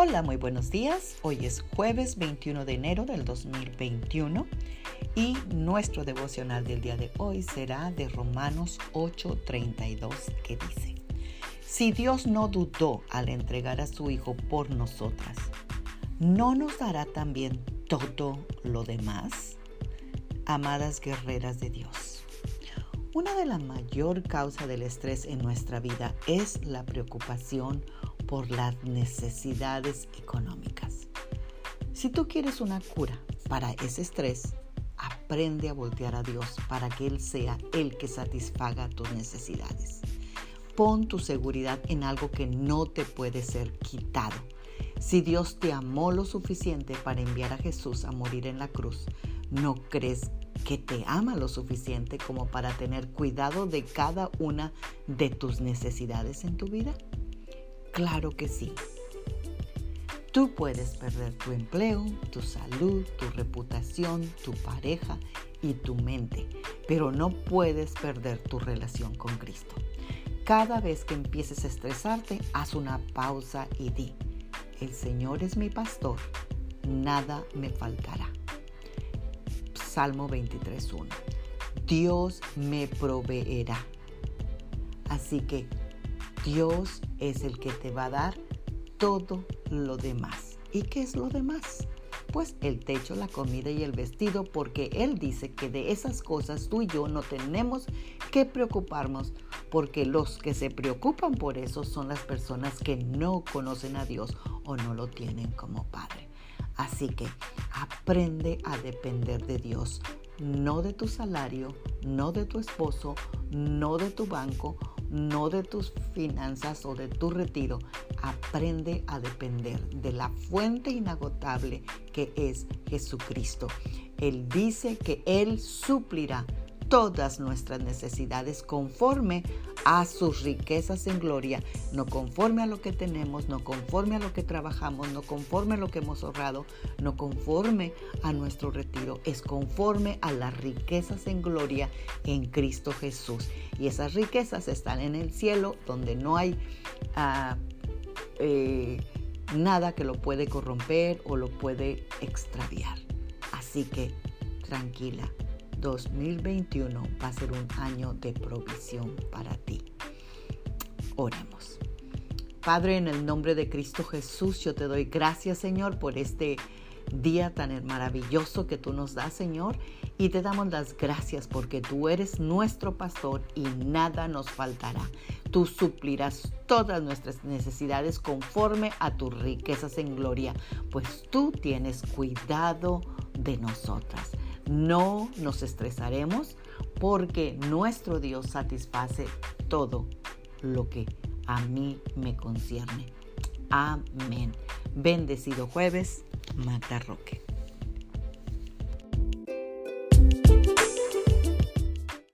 Hola, muy buenos días. Hoy es jueves 21 de enero del 2021 y nuestro devocional del día de hoy será de Romanos 8:32 que dice, Si Dios no dudó al entregar a su Hijo por nosotras, ¿no nos dará también todo lo demás? Amadas guerreras de Dios. Una de las mayor causas del estrés en nuestra vida es la preocupación por las necesidades económicas. Si tú quieres una cura para ese estrés, aprende a voltear a Dios para que Él sea el que satisfaga tus necesidades. Pon tu seguridad en algo que no te puede ser quitado. Si Dios te amó lo suficiente para enviar a Jesús a morir en la cruz, ¿no crees que te ama lo suficiente como para tener cuidado de cada una de tus necesidades en tu vida? Claro que sí. Tú puedes perder tu empleo, tu salud, tu reputación, tu pareja y tu mente, pero no puedes perder tu relación con Cristo. Cada vez que empieces a estresarte, haz una pausa y di, el Señor es mi pastor, nada me faltará. Salmo 23.1. Dios me proveerá. Así que Dios es el que te va a dar todo lo demás. ¿Y qué es lo demás? Pues el techo, la comida y el vestido, porque Él dice que de esas cosas tú y yo no tenemos que preocuparnos, porque los que se preocupan por eso son las personas que no conocen a Dios o no lo tienen como Padre. Así que aprende a depender de Dios, no de tu salario, no de tu esposo, no de tu banco no de tus finanzas o de tu retiro. Aprende a depender de la fuente inagotable que es Jesucristo. Él dice que Él suplirá todas nuestras necesidades conforme a sus riquezas en gloria, no conforme a lo que tenemos, no conforme a lo que trabajamos, no conforme a lo que hemos ahorrado, no conforme a nuestro retiro, es conforme a las riquezas en gloria en Cristo Jesús. Y esas riquezas están en el cielo donde no hay... Ah, eh, nada que lo puede corromper o lo puede extraviar. Así que tranquila, 2021 va a ser un año de provisión para ti. Oremos. Padre, en el nombre de Cristo Jesús, yo te doy gracias, Señor, por este día tan maravilloso que tú nos das, Señor. Y te damos las gracias porque tú eres nuestro pastor y nada nos faltará. Tú suplirás todas nuestras necesidades conforme a tus riquezas en gloria, pues tú tienes cuidado de nosotras. No nos estresaremos porque nuestro Dios satisface todo lo que a mí me concierne. Amén. Bendecido jueves, Magda Roque.